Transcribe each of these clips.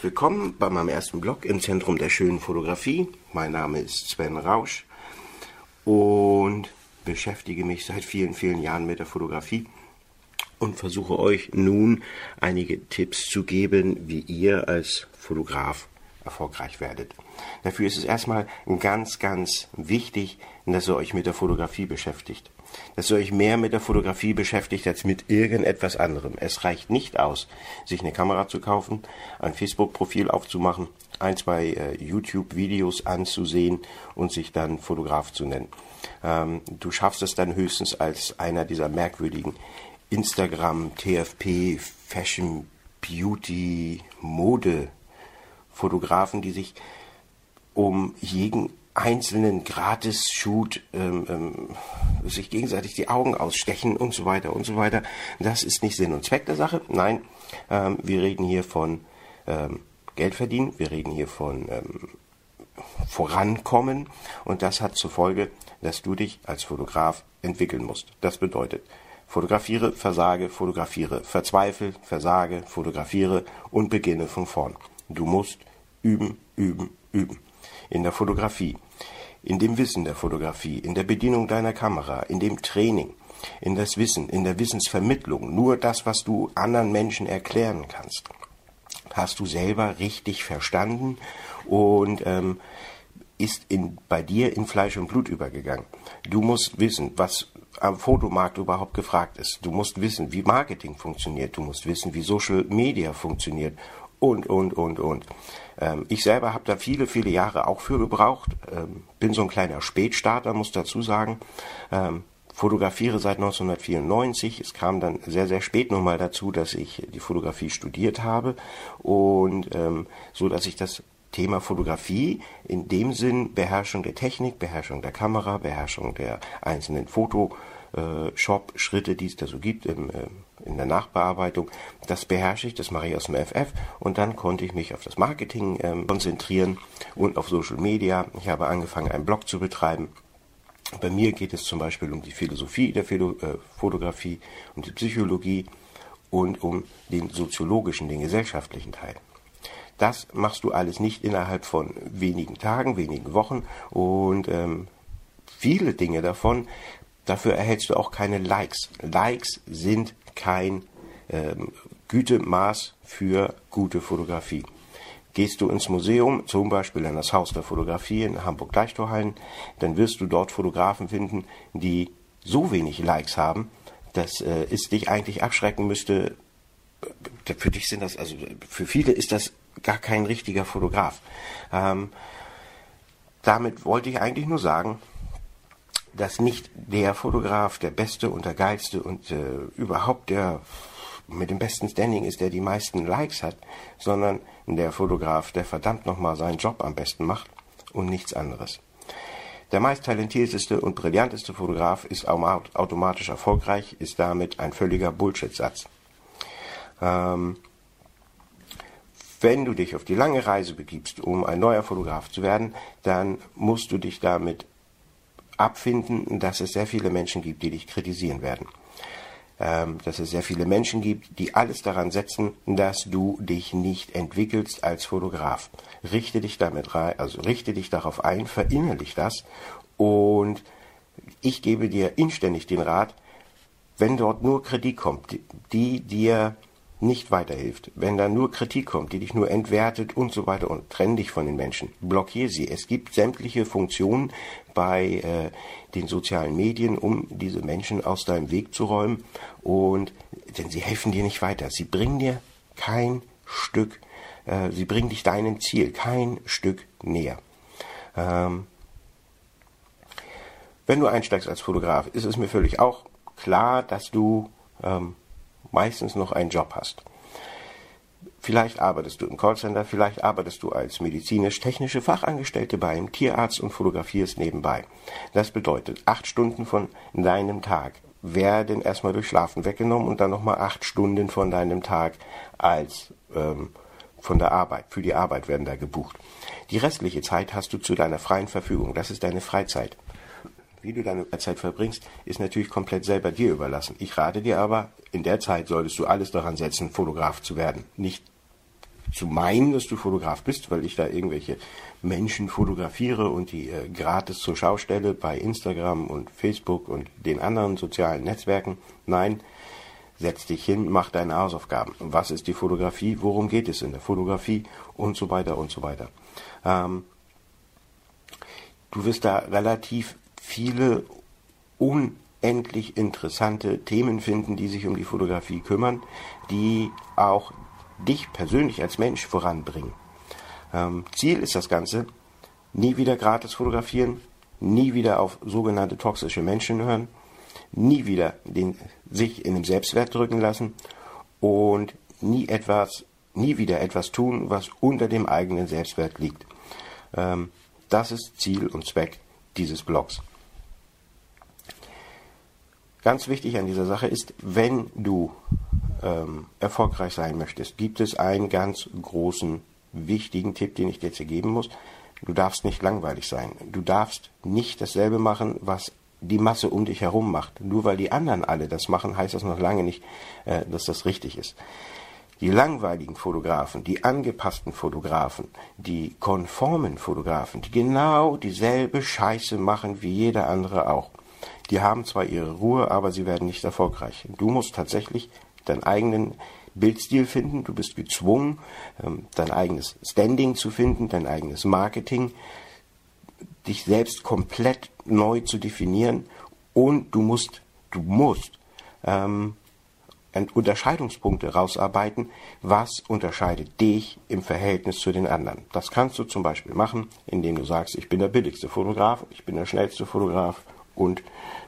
herzlich willkommen bei meinem ersten Blog im Zentrum der schönen Fotografie. Mein Name ist Sven Rausch und beschäftige mich seit vielen, vielen Jahren mit der Fotografie und versuche euch nun einige Tipps zu geben, wie ihr als Fotograf erfolgreich werdet. Dafür ist es erstmal ganz, ganz wichtig, dass ihr euch mit der Fotografie beschäftigt. Dass ihr euch mehr mit der Fotografie beschäftigt als mit irgendetwas anderem. Es reicht nicht aus, sich eine Kamera zu kaufen, ein Facebook-Profil aufzumachen, ein, zwei äh, YouTube-Videos anzusehen und sich dann Fotograf zu nennen. Ähm, du schaffst es dann höchstens als einer dieser merkwürdigen Instagram, TFP, Fashion, Beauty, Mode Fotografen, die sich um jeden einzelnen Gratis-Shoot ähm, ähm, sich gegenseitig die Augen ausstechen und so weiter und so weiter. Das ist nicht Sinn und Zweck der Sache. Nein, ähm, wir reden hier von ähm, Geld verdienen, wir reden hier von ähm, Vorankommen und das hat zur Folge, dass du dich als Fotograf entwickeln musst. Das bedeutet, fotografiere, versage, fotografiere, verzweifle, versage, fotografiere und beginne von vorn. Du musst üben, üben, üben. In der Fotografie, in dem Wissen der Fotografie, in der Bedienung deiner Kamera, in dem Training, in das Wissen, in der Wissensvermittlung, nur das, was du anderen Menschen erklären kannst, hast du selber richtig verstanden und ähm, ist in, bei dir in Fleisch und Blut übergegangen. Du musst wissen, was am Fotomarkt überhaupt gefragt ist. Du musst wissen, wie Marketing funktioniert. Du musst wissen, wie Social Media funktioniert und, und, und, und. Ähm, ich selber habe da viele, viele Jahre auch für gebraucht. Ähm, bin so ein kleiner Spätstarter, muss dazu sagen. Ähm, fotografiere seit 1994. Es kam dann sehr, sehr spät nochmal dazu, dass ich die Fotografie studiert habe und ähm, so, dass ich das Thema Fotografie in dem Sinn Beherrschung der Technik, Beherrschung der Kamera, Beherrschung der einzelnen Foto äh, Shop-Schritte, die es da so gibt im, äh, in der Nachbearbeitung. Das beherrsche ich, das mache ich aus dem FF und dann konnte ich mich auf das Marketing ähm, konzentrieren und auf Social Media. Ich habe angefangen, einen Blog zu betreiben. Bei mir geht es zum Beispiel um die Philosophie der Philo äh, Fotografie, um die Psychologie und um den soziologischen, den gesellschaftlichen Teil. Das machst du alles nicht innerhalb von wenigen Tagen, wenigen Wochen und ähm, viele Dinge davon Dafür erhältst du auch keine Likes. Likes sind kein ähm, Gütemaß für gute Fotografie. Gehst du ins Museum, zum Beispiel in das Haus der Fotografie in Hamburg-Deichtorhallen, dann wirst du dort Fotografen finden, die so wenig Likes haben, dass äh, es dich eigentlich abschrecken müsste. Für dich sind das, also für viele ist das gar kein richtiger Fotograf. Ähm, damit wollte ich eigentlich nur sagen, dass nicht der Fotograf der beste und der geilste und äh, überhaupt der mit dem besten Standing ist, der die meisten Likes hat, sondern der Fotograf, der verdammt nochmal seinen Job am besten macht und nichts anderes. Der meist talentierteste und brillanteste Fotograf ist automatisch erfolgreich, ist damit ein völliger Bullshit-Satz. Ähm, wenn du dich auf die lange Reise begibst, um ein neuer Fotograf zu werden, dann musst du dich damit abfinden, dass es sehr viele Menschen gibt, die dich kritisieren werden. Ähm, dass es sehr viele Menschen gibt, die alles daran setzen, dass du dich nicht entwickelst als Fotograf. Richte dich damit rein, also richte dich darauf ein, verinnerlich das und ich gebe dir inständig den Rat, wenn dort nur Kritik kommt, die, die dir nicht weiterhilft, wenn da nur Kritik kommt, die dich nur entwertet und so weiter und trenn dich von den Menschen, blockier sie. Es gibt sämtliche Funktionen bei äh, den sozialen Medien, um diese Menschen aus deinem Weg zu räumen und denn sie helfen dir nicht weiter. Sie bringen dir kein Stück, äh, sie bringen dich deinem Ziel kein Stück näher. Ähm, wenn du einsteigst als Fotograf, ist es mir völlig auch klar, dass du ähm, meistens noch einen Job hast. Vielleicht arbeitest du im Callcenter, vielleicht arbeitest du als medizinisch-technische Fachangestellte bei einem Tierarzt und fotografierst nebenbei. Das bedeutet, acht Stunden von deinem Tag werden erstmal durch Schlafen weggenommen und dann nochmal acht Stunden von deinem Tag als ähm, von der Arbeit, für die Arbeit werden da gebucht. Die restliche Zeit hast du zu deiner freien Verfügung. Das ist deine Freizeit. Wie du deine Zeit verbringst, ist natürlich komplett selber dir überlassen. Ich rate dir aber, in der Zeit solltest du alles daran setzen, Fotograf zu werden. Nicht zu meinen, dass du Fotograf bist, weil ich da irgendwelche Menschen fotografiere und die äh, gratis zur Schau stelle bei Instagram und Facebook und den anderen sozialen Netzwerken. Nein, setz dich hin, mach deine Hausaufgaben. Was ist die Fotografie? Worum geht es in der Fotografie? Und so weiter und so weiter. Ähm, du wirst da relativ viele unendlich interessante Themen finden, die sich um die Fotografie kümmern, die auch dich persönlich als Mensch voranbringen. Ähm, Ziel ist das Ganze, nie wieder gratis fotografieren, nie wieder auf sogenannte toxische Menschen hören, nie wieder den, sich in den Selbstwert drücken lassen und nie etwas, nie wieder etwas tun, was unter dem eigenen Selbstwert liegt. Ähm, das ist Ziel und Zweck dieses Blogs. Ganz wichtig an dieser Sache ist, wenn du ähm, erfolgreich sein möchtest, gibt es einen ganz großen, wichtigen Tipp, den ich dir jetzt geben muss. Du darfst nicht langweilig sein. Du darfst nicht dasselbe machen, was die Masse um dich herum macht. Nur weil die anderen alle das machen, heißt das noch lange nicht, äh, dass das richtig ist. Die langweiligen Fotografen, die angepassten Fotografen, die konformen Fotografen, die genau dieselbe Scheiße machen wie jeder andere auch. Die haben zwar ihre Ruhe, aber sie werden nicht erfolgreich. Du musst tatsächlich deinen eigenen Bildstil finden, du bist gezwungen, ähm, dein eigenes Standing zu finden, dein eigenes Marketing, dich selbst komplett neu zu definieren und du musst, du musst ähm, Unterscheidungspunkte rausarbeiten, was unterscheidet dich im Verhältnis zu den anderen. Das kannst du zum Beispiel machen, indem du sagst, ich bin der billigste Fotograf, ich bin der schnellste Fotograf und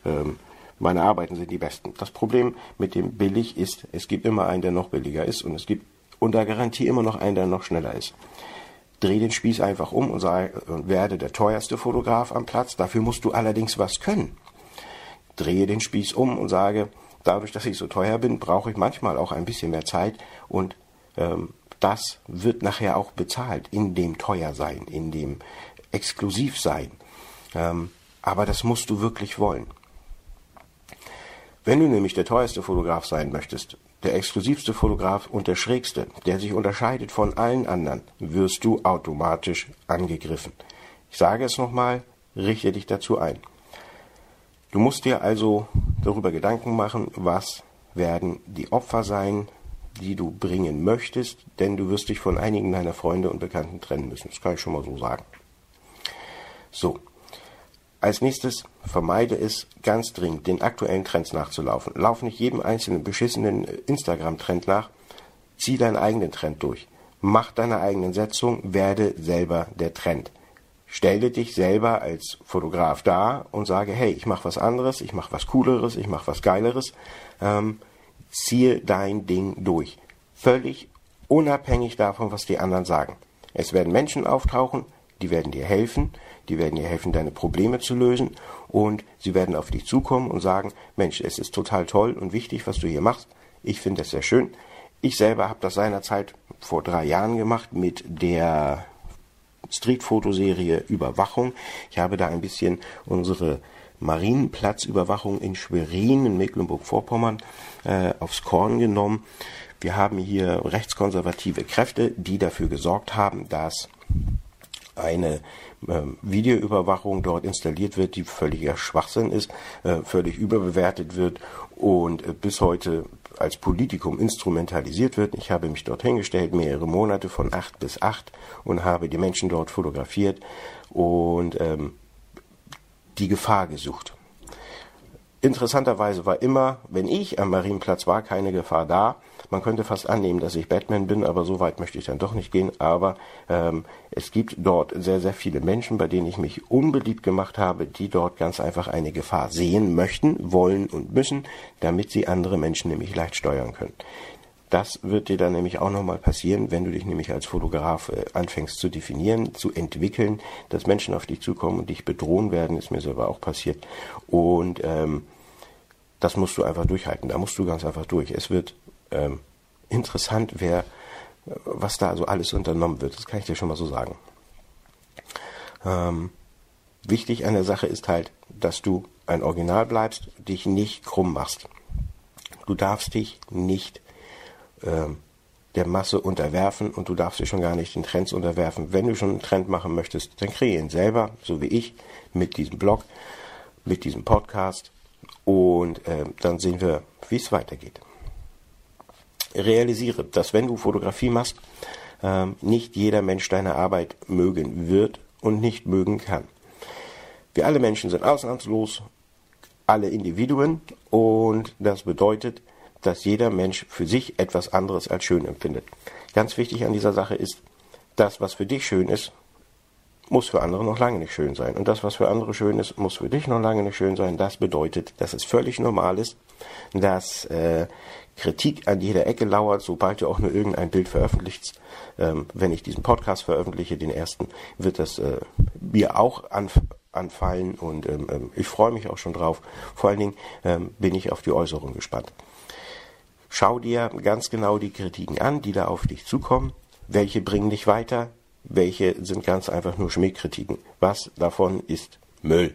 ähm, meine Arbeiten sind die besten. Das Problem mit dem billig ist, es gibt immer einen, der noch billiger ist und es gibt unter Garantie immer noch einen, der noch schneller ist. Dreh den Spieß einfach um und, sei, und werde der teuerste Fotograf am Platz. Dafür musst du allerdings was können. Drehe den Spieß um und sage, dadurch, dass ich so teuer bin, brauche ich manchmal auch ein bisschen mehr Zeit und ähm, das wird nachher auch bezahlt in dem Teuersein, in dem Exklusivsein. Ähm, aber das musst du wirklich wollen. Wenn du nämlich der teuerste Fotograf sein möchtest, der exklusivste Fotograf und der schrägste, der sich unterscheidet von allen anderen, wirst du automatisch angegriffen. Ich sage es nochmal, richte dich dazu ein. Du musst dir also darüber Gedanken machen, was werden die Opfer sein, die du bringen möchtest, denn du wirst dich von einigen deiner Freunde und Bekannten trennen müssen. Das kann ich schon mal so sagen. So, als nächstes vermeide es ganz dringend, den aktuellen Trends nachzulaufen. Lauf nicht jedem einzelnen beschissenen Instagram-Trend nach. Zieh deinen eigenen Trend durch. Mach deine eigenen Setzung, werde selber der Trend. Stelle dich selber als Fotograf dar und sage, hey, ich mache was anderes, ich mache was Cooleres, ich mache was Geileres. Ähm, ziehe dein Ding durch. Völlig unabhängig davon, was die anderen sagen. Es werden Menschen auftauchen, die werden dir helfen die werden dir helfen, deine Probleme zu lösen und sie werden auf dich zukommen und sagen, Mensch, es ist total toll und wichtig, was du hier machst. Ich finde es sehr schön. Ich selber habe das seinerzeit vor drei Jahren gemacht mit der Streetfotoserie Überwachung. Ich habe da ein bisschen unsere Marienplatzüberwachung in Schwerin in Mecklenburg-Vorpommern äh, aufs Korn genommen. Wir haben hier rechtskonservative Kräfte, die dafür gesorgt haben, dass eine ähm, Videoüberwachung dort installiert wird, die völliger Schwachsinn ist, äh, völlig überbewertet wird und äh, bis heute als Politikum instrumentalisiert wird. Ich habe mich dort hingestellt, mehrere Monate von acht bis acht und habe die Menschen dort fotografiert und ähm, die Gefahr gesucht. Interessanterweise war immer, wenn ich am Marienplatz war, keine Gefahr da. Man könnte fast annehmen, dass ich Batman bin, aber so weit möchte ich dann doch nicht gehen. Aber ähm, es gibt dort sehr, sehr viele Menschen, bei denen ich mich unbeliebt gemacht habe, die dort ganz einfach eine Gefahr sehen möchten, wollen und müssen, damit sie andere Menschen nämlich leicht steuern können. Das wird dir dann nämlich auch nochmal passieren, wenn du dich nämlich als Fotograf äh, anfängst zu definieren, zu entwickeln, dass Menschen auf dich zukommen und dich bedrohen werden, ist mir selber auch passiert. Und ähm, das musst du einfach durchhalten. Da musst du ganz einfach durch. Es wird ähm, interessant, wer, was da also alles unternommen wird. Das kann ich dir schon mal so sagen. Ähm, wichtig an der Sache ist halt, dass du ein Original bleibst, dich nicht krumm machst. Du darfst dich nicht ähm, der Masse unterwerfen und du darfst dich schon gar nicht den Trends unterwerfen. Wenn du schon einen Trend machen möchtest, dann kreier ihn selber, so wie ich, mit diesem Blog, mit diesem Podcast und äh, dann sehen wir, wie es weitergeht. Realisiere, dass wenn du Fotografie machst, äh, nicht jeder Mensch deine Arbeit mögen wird und nicht mögen kann. Wir alle Menschen sind ausnahmslos, alle Individuen und das bedeutet, dass jeder Mensch für sich etwas anderes als schön empfindet. Ganz wichtig an dieser Sache ist, das, was für dich schön ist, muss für andere noch lange nicht schön sein. Und das, was für andere schön ist, muss für dich noch lange nicht schön sein. Das bedeutet, dass es völlig normal ist, dass äh, Kritik an jeder Ecke lauert, sobald du auch nur irgendein Bild veröffentlichst. Ähm, wenn ich diesen Podcast veröffentliche, den ersten, wird das äh, mir auch anf anfallen und ähm, ähm, ich freue mich auch schon drauf. Vor allen Dingen ähm, bin ich auf die Äußerung gespannt. Schau dir ganz genau die Kritiken an, die da auf dich zukommen. Welche bringen dich weiter? Welche sind ganz einfach nur Schmähkritiken? Was davon ist Müll?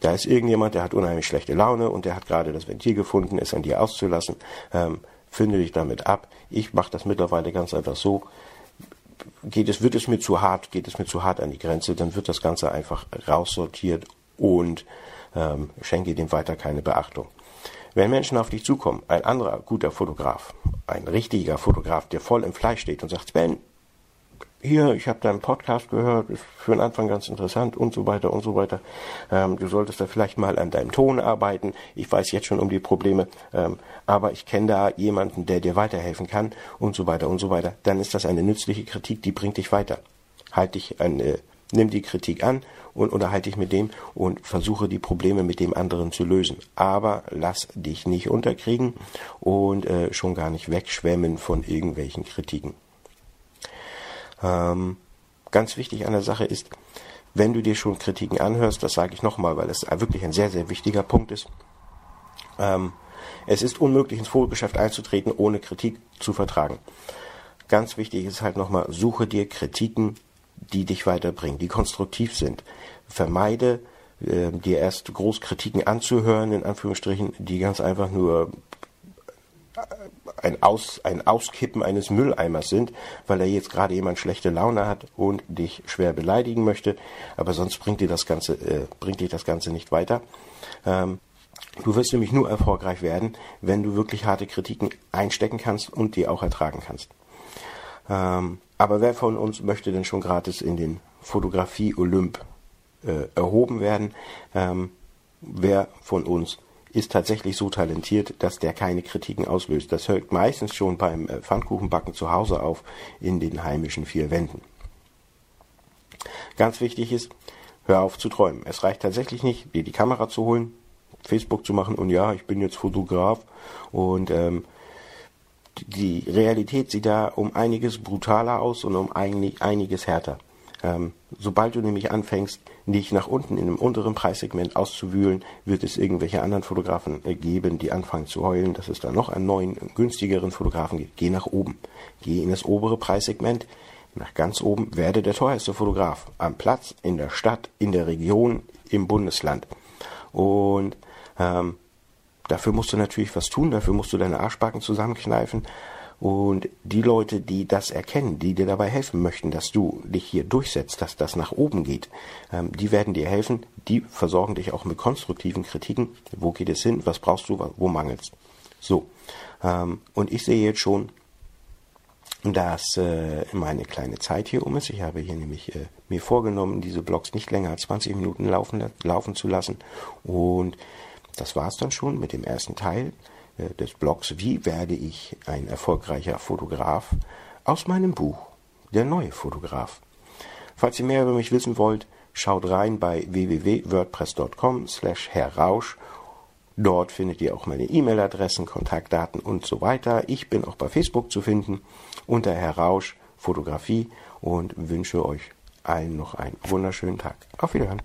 Da ist irgendjemand, der hat unheimlich schlechte Laune und der hat gerade das Ventil gefunden, es an dir auszulassen. Ähm, finde dich damit ab. Ich mache das mittlerweile ganz einfach so. Geht es, wird es mir zu hart, geht es mir zu hart an die Grenze, dann wird das Ganze einfach raussortiert und ähm, schenke dem weiter keine Beachtung. Wenn Menschen auf dich zukommen, ein anderer guter Fotograf, ein richtiger Fotograf, der voll im Fleisch steht und sagt, Sven, hier, ich habe deinen Podcast gehört, ist für den Anfang ganz interessant und so weiter und so weiter. Ähm, du solltest da vielleicht mal an deinem Ton arbeiten. Ich weiß jetzt schon um die Probleme, ähm, aber ich kenne da jemanden, der dir weiterhelfen kann und so weiter und so weiter. Dann ist das eine nützliche Kritik, die bringt dich weiter. Halt dich an, äh, nimm die Kritik an und unterhalte dich mit dem und versuche die Probleme mit dem anderen zu lösen. Aber lass dich nicht unterkriegen und äh, schon gar nicht wegschwemmen von irgendwelchen Kritiken. Ähm, ganz wichtig an der Sache ist, wenn du dir schon Kritiken anhörst, das sage ich nochmal, weil es wirklich ein sehr, sehr wichtiger Punkt ist, ähm, es ist unmöglich, ins Fotogeschäft einzutreten, ohne Kritik zu vertragen. Ganz wichtig ist halt nochmal, suche dir Kritiken, die dich weiterbringen, die konstruktiv sind. Vermeide äh, dir erst Großkritiken anzuhören, in Anführungsstrichen, die ganz einfach nur ein, Aus, ein Auskippen eines Mülleimers sind, weil da jetzt gerade jemand schlechte Laune hat und dich schwer beleidigen möchte. Aber sonst bringt dir das Ganze, äh, bringt dich das Ganze nicht weiter. Ähm, du wirst nämlich nur erfolgreich werden, wenn du wirklich harte Kritiken einstecken kannst und die auch ertragen kannst. Ähm, aber wer von uns möchte denn schon gratis in den Fotografie Olymp äh, erhoben werden? Ähm, wer von uns ist tatsächlich so talentiert, dass der keine Kritiken auslöst. Das hört meistens schon beim äh, Pfannkuchenbacken zu Hause auf in den heimischen vier Wänden. Ganz wichtig ist, hör auf zu träumen. Es reicht tatsächlich nicht, dir die Kamera zu holen, Facebook zu machen und ja, ich bin jetzt Fotograf und ähm, die Realität sieht da um einiges brutaler aus und um einiges härter. Ähm, sobald du nämlich anfängst, dich nach unten in einem unteren Preissegment auszuwühlen, wird es irgendwelche anderen Fotografen äh, geben, die anfangen zu heulen, dass es da noch einen neuen, günstigeren Fotografen gibt. Geh nach oben. Geh in das obere Preissegment. Nach ganz oben werde der teuerste Fotograf. Am Platz, in der Stadt, in der Region, im Bundesland. Und ähm, dafür musst du natürlich was tun, dafür musst du deine Arschbacken zusammenkneifen. Und die Leute, die das erkennen, die dir dabei helfen möchten, dass du dich hier durchsetzt, dass das nach oben geht, ähm, die werden dir helfen, die versorgen dich auch mit konstruktiven Kritiken. Wo geht es hin? Was brauchst du? Wo mangelst? So. Ähm, und ich sehe jetzt schon, dass äh, meine kleine Zeit hier um ist. Ich habe hier nämlich äh, mir vorgenommen, diese Blogs nicht länger als 20 Minuten laufen, laufen zu lassen. Und das war's dann schon mit dem ersten Teil. Äh, des Blogs Wie werde ich ein erfolgreicher Fotograf aus meinem Buch Der neue Fotograf. Falls ihr mehr über mich wissen wollt, schaut rein bei www.wordpress.com slash herrausch. Dort findet ihr auch meine E-Mail-Adressen, Kontaktdaten und so weiter. Ich bin auch bei Facebook zu finden unter Herr Rausch Fotografie und wünsche euch allen noch einen wunderschönen Tag. Auf Wiederhören.